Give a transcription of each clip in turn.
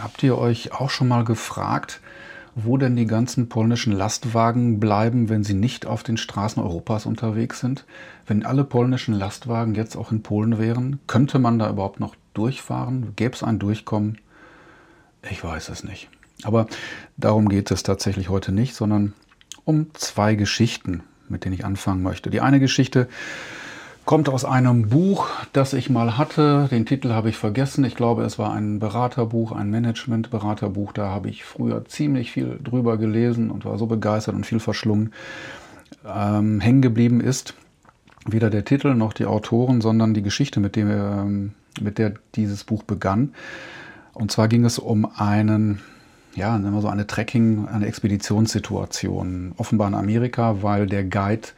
Habt ihr euch auch schon mal gefragt, wo denn die ganzen polnischen Lastwagen bleiben, wenn sie nicht auf den Straßen Europas unterwegs sind? Wenn alle polnischen Lastwagen jetzt auch in Polen wären, könnte man da überhaupt noch durchfahren? Gäbe es ein Durchkommen? Ich weiß es nicht. Aber darum geht es tatsächlich heute nicht, sondern um zwei Geschichten, mit denen ich anfangen möchte. Die eine Geschichte kommt aus einem Buch, das ich mal hatte. Den Titel habe ich vergessen. Ich glaube, es war ein Beraterbuch, ein Management-Beraterbuch. Da habe ich früher ziemlich viel drüber gelesen und war so begeistert und viel verschlungen. Ähm, hängen geblieben ist weder der Titel noch die Autoren, sondern die Geschichte, mit, dem, ähm, mit der dieses Buch begann. Und zwar ging es um einen ja, nennen wir so eine Trekking, eine Expeditionssituation, offenbar in Amerika, weil der Guide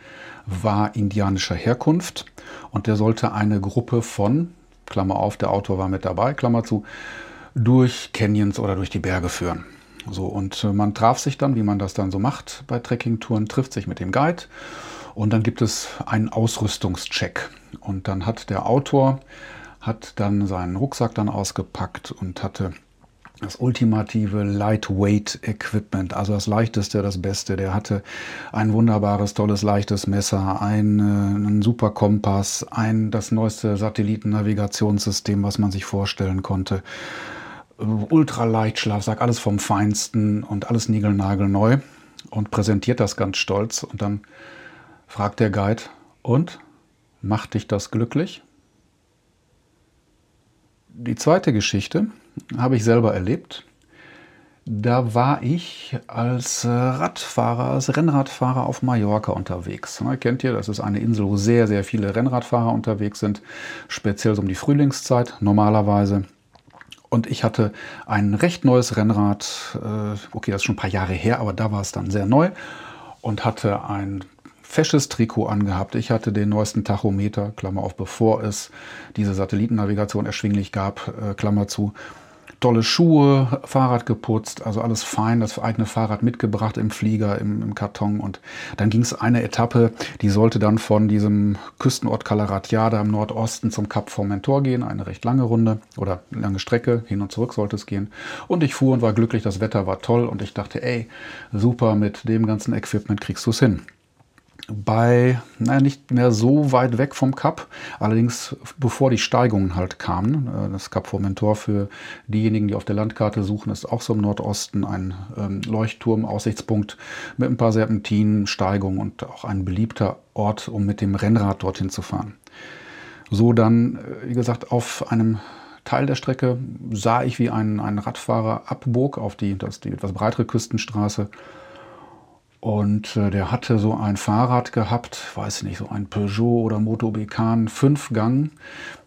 war indianischer Herkunft und der sollte eine Gruppe von, Klammer auf, der Autor war mit dabei, Klammer zu, durch Canyons oder durch die Berge führen. So, und äh, man traf sich dann, wie man das dann so macht bei Trekkingtouren, trifft sich mit dem Guide und dann gibt es einen Ausrüstungscheck. Und dann hat der Autor hat dann seinen Rucksack dann ausgepackt und hatte das ultimative Lightweight Equipment, also das leichteste, das Beste. Der hatte ein wunderbares, tolles, leichtes Messer, ein, äh, einen super Kompass, ein, das neueste Satellitennavigationssystem, was man sich vorstellen konnte. Ultraleichtschlafsack, alles vom Feinsten und alles niegelnagelneu und präsentiert das ganz stolz. Und dann fragt der Guide, und macht dich das glücklich? Die zweite Geschichte habe ich selber erlebt. Da war ich als äh, Radfahrer, als Rennradfahrer auf Mallorca unterwegs. Kennt ihr, das ist eine Insel, wo sehr, sehr viele Rennradfahrer unterwegs sind, speziell so um die Frühlingszeit normalerweise. Und ich hatte ein recht neues Rennrad, äh, okay, das ist schon ein paar Jahre her, aber da war es dann sehr neu und hatte ein fesches Trikot angehabt. Ich hatte den neuesten Tachometer, Klammer auf, bevor es diese Satellitennavigation erschwinglich gab, äh, Klammer zu tolle Schuhe, Fahrrad geputzt, also alles fein, das eigene Fahrrad mitgebracht im Flieger, im, im Karton. Und dann ging es eine Etappe, die sollte dann von diesem Küstenort Calaratiada im Nordosten zum Kap Formentor gehen, eine recht lange Runde oder lange Strecke, hin und zurück sollte es gehen. Und ich fuhr und war glücklich, das Wetter war toll und ich dachte, ey, super, mit dem ganzen Equipment kriegst du es hin bei, naja, nicht mehr so weit weg vom Kap, allerdings bevor die Steigungen halt kamen. Äh, das Kap Formentor für diejenigen, die auf der Landkarte suchen, ist auch so im Nordosten ein ähm, Leuchtturm, Aussichtspunkt mit ein paar Serpentinen, Steigungen und auch ein beliebter Ort, um mit dem Rennrad dorthin zu fahren. So dann, äh, wie gesagt, auf einem Teil der Strecke sah ich, wie ein, ein Radfahrer abbog auf die, das, die etwas breitere Küstenstraße und äh, der hatte so ein Fahrrad gehabt, weiß nicht, so ein Peugeot oder Moto Becan, Fünfgang,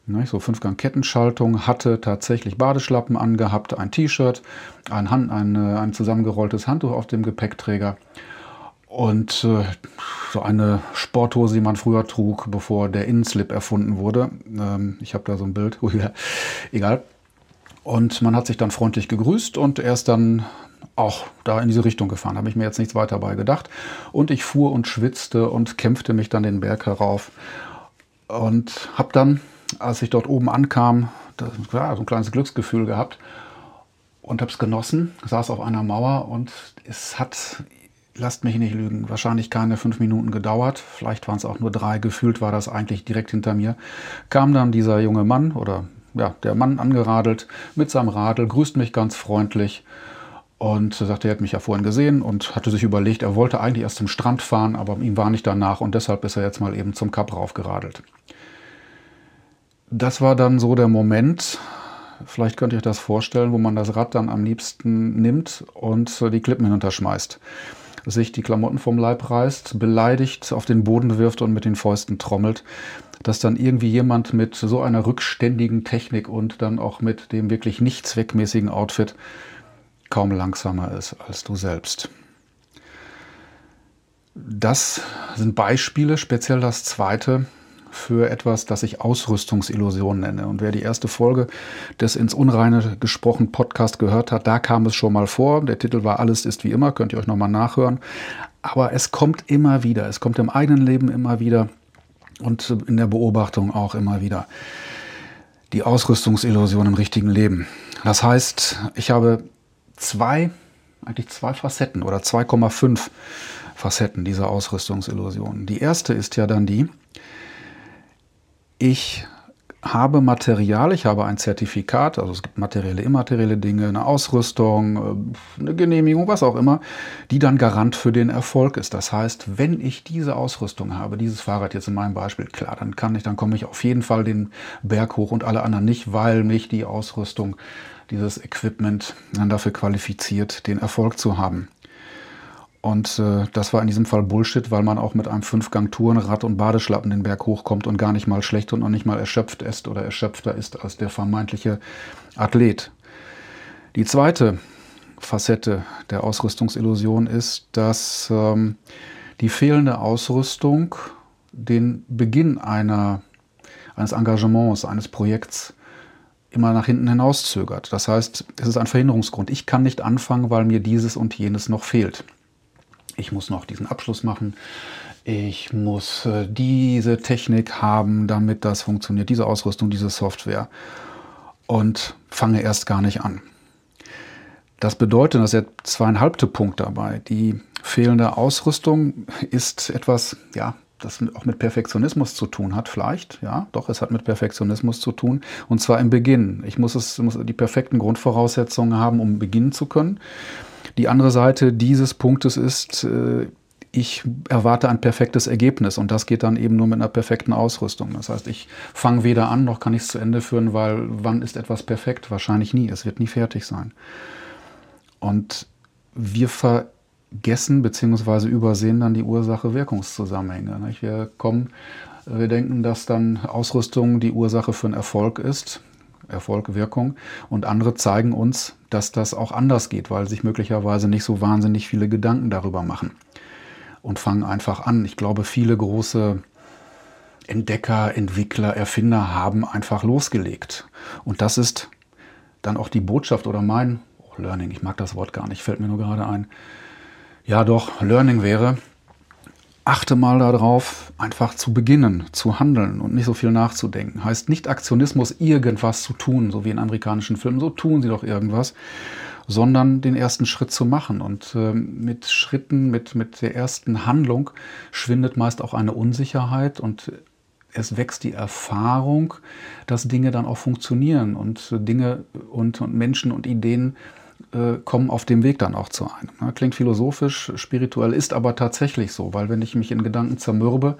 ne, so Fünfgang-Kettenschaltung, hatte tatsächlich Badeschlappen angehabt, ein T-Shirt, ein, Hand, ein, äh, ein zusammengerolltes Handtuch auf dem Gepäckträger und äh, so eine Sporthose, die man früher trug, bevor der Innenslip erfunden wurde. Ähm, ich habe da so ein Bild, egal. Und man hat sich dann freundlich gegrüßt und er ist dann auch da in diese Richtung gefahren. Habe ich mir jetzt nichts weiter bei gedacht. Und ich fuhr und schwitzte und kämpfte mich dann den Berg herauf. Und habe dann, als ich dort oben ankam, das, ja, so ein kleines Glücksgefühl gehabt und habe es genossen, saß auf einer Mauer und es hat, lasst mich nicht lügen, wahrscheinlich keine fünf Minuten gedauert, vielleicht waren es auch nur drei, gefühlt war das eigentlich direkt hinter mir, kam dann dieser junge Mann oder ja, der Mann angeradelt mit seinem Radl, grüßt mich ganz freundlich und sagte, er hat mich ja vorhin gesehen und hatte sich überlegt, er wollte eigentlich erst zum Strand fahren, aber ihm war nicht danach und deshalb ist er jetzt mal eben zum Kap raufgeradelt. Das war dann so der Moment, vielleicht könnt ihr euch das vorstellen, wo man das Rad dann am liebsten nimmt und die Klippen hinunterschmeißt. Sich die Klamotten vom Leib reißt, beleidigt auf den Boden wirft und mit den Fäusten trommelt, dass dann irgendwie jemand mit so einer rückständigen Technik und dann auch mit dem wirklich nicht zweckmäßigen Outfit kaum langsamer ist als du selbst. Das sind Beispiele, speziell das zweite, für etwas, das ich Ausrüstungsillusion nenne. Und wer die erste Folge des ins Unreine gesprochen Podcast gehört hat, da kam es schon mal vor. Der Titel war Alles ist wie immer, könnt ihr euch nochmal nachhören. Aber es kommt immer wieder, es kommt im eigenen Leben immer wieder und in der Beobachtung auch immer wieder. die Ausrüstungsillusion im richtigen Leben. Das heißt, ich habe zwei, eigentlich zwei Facetten oder 2,5 Facetten dieser Ausrüstungsillusion. Die erste ist ja dann die, ich habe Material, ich habe ein Zertifikat, also es gibt materielle, immaterielle Dinge, eine Ausrüstung, äh, eine Genehmigung, was auch immer, die dann Garant für den Erfolg ist. Das heißt, wenn ich diese Ausrüstung habe, dieses Fahrrad jetzt in meinem Beispiel, klar, dann kann ich, dann komme ich auf jeden Fall den Berg hoch und alle anderen nicht, weil mich die Ausrüstung, dieses Equipment dann dafür qualifiziert, den Erfolg zu haben. Und äh, das war in diesem Fall Bullshit, weil man auch mit einem Fünfgang-Tourenrad und Badeschlappen den Berg hochkommt und gar nicht mal schlecht und noch nicht mal erschöpft ist oder erschöpfter ist als der vermeintliche Athlet. Die zweite Facette der Ausrüstungsillusion ist, dass ähm, die fehlende Ausrüstung den Beginn einer, eines Engagements, eines Projekts immer nach hinten hinauszögert. Das heißt, es ist ein Verhinderungsgrund. Ich kann nicht anfangen, weil mir dieses und jenes noch fehlt ich muss noch diesen Abschluss machen, ich muss äh, diese Technik haben, damit das funktioniert, diese Ausrüstung, diese Software und fange erst gar nicht an. Das bedeutet, dass der zweieinhalbte Punkt dabei, die fehlende Ausrüstung ist etwas, ja, das auch mit Perfektionismus zu tun hat, vielleicht, ja, doch, es hat mit Perfektionismus zu tun, und zwar im Beginn. Ich muss, es, muss die perfekten Grundvoraussetzungen haben, um beginnen zu können. Die andere Seite dieses Punktes ist, äh, ich erwarte ein perfektes Ergebnis und das geht dann eben nur mit einer perfekten Ausrüstung. Das heißt, ich fange weder an, noch kann ich es zu Ende führen, weil wann ist etwas perfekt? Wahrscheinlich nie. Es wird nie fertig sein. Und wir vergessen bzw. übersehen dann die Ursache-Wirkungszusammenhänge. Wir kommen, wir denken, dass dann Ausrüstung die Ursache für einen Erfolg ist. Erfolg, Wirkung. Und andere zeigen uns, dass das auch anders geht, weil sich möglicherweise nicht so wahnsinnig viele Gedanken darüber machen. Und fangen einfach an. Ich glaube, viele große Entdecker, Entwickler, Erfinder haben einfach losgelegt. Und das ist dann auch die Botschaft oder mein oh, Learning. Ich mag das Wort gar nicht, fällt mir nur gerade ein. Ja, doch, Learning wäre, achte mal darauf, einfach zu beginnen, zu handeln und nicht so viel nachzudenken. Heißt nicht Aktionismus, irgendwas zu tun, so wie in amerikanischen Filmen, so tun sie doch irgendwas, sondern den ersten Schritt zu machen. Und äh, mit Schritten, mit, mit der ersten Handlung schwindet meist auch eine Unsicherheit und es wächst die Erfahrung, dass Dinge dann auch funktionieren und Dinge und, und Menschen und Ideen äh, kommen auf dem Weg dann auch zu einem. Ja, klingt philosophisch, spirituell, ist aber tatsächlich so, weil wenn ich mich in Gedanken zermürbe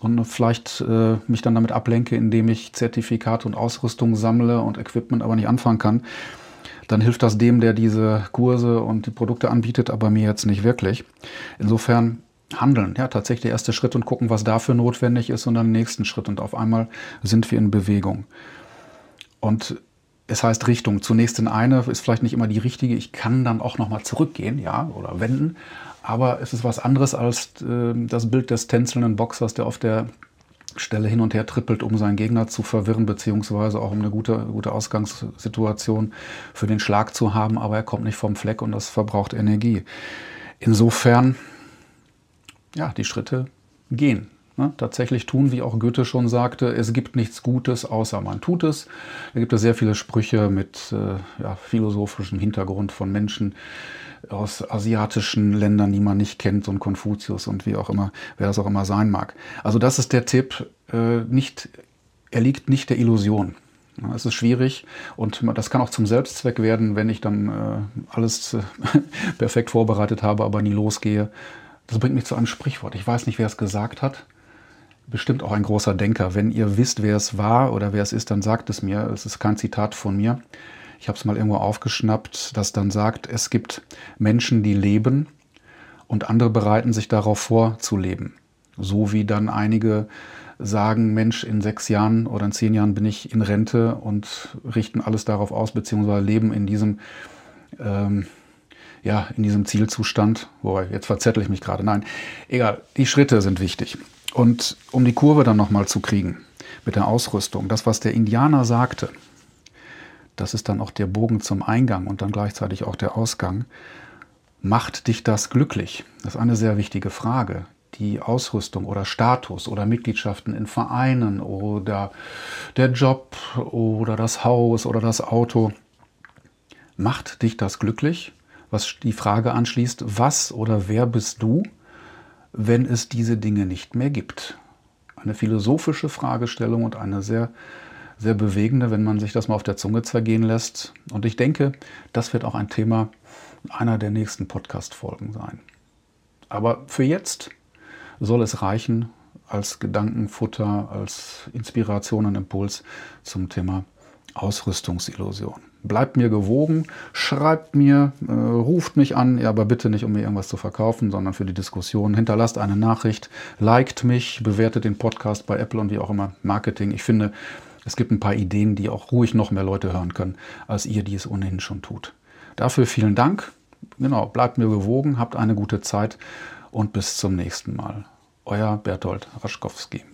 und vielleicht äh, mich dann damit ablenke, indem ich Zertifikate und Ausrüstung sammle und Equipment aber nicht anfangen kann, dann hilft das dem, der diese Kurse und die Produkte anbietet, aber mir jetzt nicht wirklich. Insofern handeln, ja, tatsächlich der erste Schritt und gucken, was dafür notwendig ist und dann den nächsten Schritt und auf einmal sind wir in Bewegung. Und es heißt Richtung. Zunächst in eine ist vielleicht nicht immer die richtige. Ich kann dann auch nochmal zurückgehen, ja, oder wenden. Aber es ist was anderes als äh, das Bild des tänzelnden Boxers, der auf der Stelle hin und her trippelt, um seinen Gegner zu verwirren, beziehungsweise auch um eine gute, gute Ausgangssituation für den Schlag zu haben, aber er kommt nicht vom Fleck und das verbraucht Energie. Insofern, ja, die Schritte gehen. Ne, tatsächlich tun, wie auch Goethe schon sagte, es gibt nichts Gutes, außer man tut es. Da gibt es sehr viele Sprüche mit äh, ja, philosophischem Hintergrund von Menschen aus asiatischen Ländern, die man nicht kennt, so ein Konfuzius und wie auch immer, wer das auch immer sein mag. Also das ist der Tipp, äh, nicht, er liegt nicht der Illusion. Es ist schwierig und das kann auch zum Selbstzweck werden, wenn ich dann äh, alles äh, perfekt vorbereitet habe, aber nie losgehe. Das bringt mich zu einem Sprichwort. Ich weiß nicht, wer es gesagt hat bestimmt auch ein großer Denker. Wenn ihr wisst, wer es war oder wer es ist, dann sagt es mir. Es ist kein Zitat von mir. Ich habe es mal irgendwo aufgeschnappt, das dann sagt, es gibt Menschen, die leben und andere bereiten sich darauf vor zu leben. So wie dann einige sagen, Mensch, in sechs Jahren oder in zehn Jahren bin ich in Rente und richten alles darauf aus, beziehungsweise leben in diesem, ähm, ja, in diesem Zielzustand. Wobei, jetzt verzettel ich mich gerade. Nein, egal, die Schritte sind wichtig. Und um die Kurve dann nochmal zu kriegen mit der Ausrüstung, das, was der Indianer sagte, das ist dann auch der Bogen zum Eingang und dann gleichzeitig auch der Ausgang. Macht dich das glücklich? Das ist eine sehr wichtige Frage. die Ausrüstung oder Status oder Mitgliedschaften in Vereinen oder der Job oder das Haus oder das Auto, macht dich das glücklich? Was die Frage anschließt, was oder wer bist du, wenn es diese Dinge nicht mehr gibt? Eine philosophische Fragestellung und eine sehr, sehr bewegende, wenn man sich das mal auf der Zunge zergehen lässt. Und ich denke, das wird auch ein Thema einer der nächsten Podcast-Folgen sein. Aber für jetzt soll es reichen als Gedankenfutter, als Inspiration und Impuls zum Thema Ausrüstungsillusion. Bleibt mir gewogen, schreibt mir, äh, ruft mich an, ja, aber bitte nicht, um mir irgendwas zu verkaufen, sondern für die Diskussion. Hinterlasst eine Nachricht, liked mich, bewertet den Podcast bei Apple und wie auch immer Marketing. Ich finde, es gibt ein paar Ideen, die auch ruhig noch mehr Leute hören können, als ihr, die es ohnehin schon tut. Dafür vielen Dank. Genau, bleibt mir gewogen, habt eine gute Zeit und bis zum nächsten Mal. Euer Bertolt Raschkowski.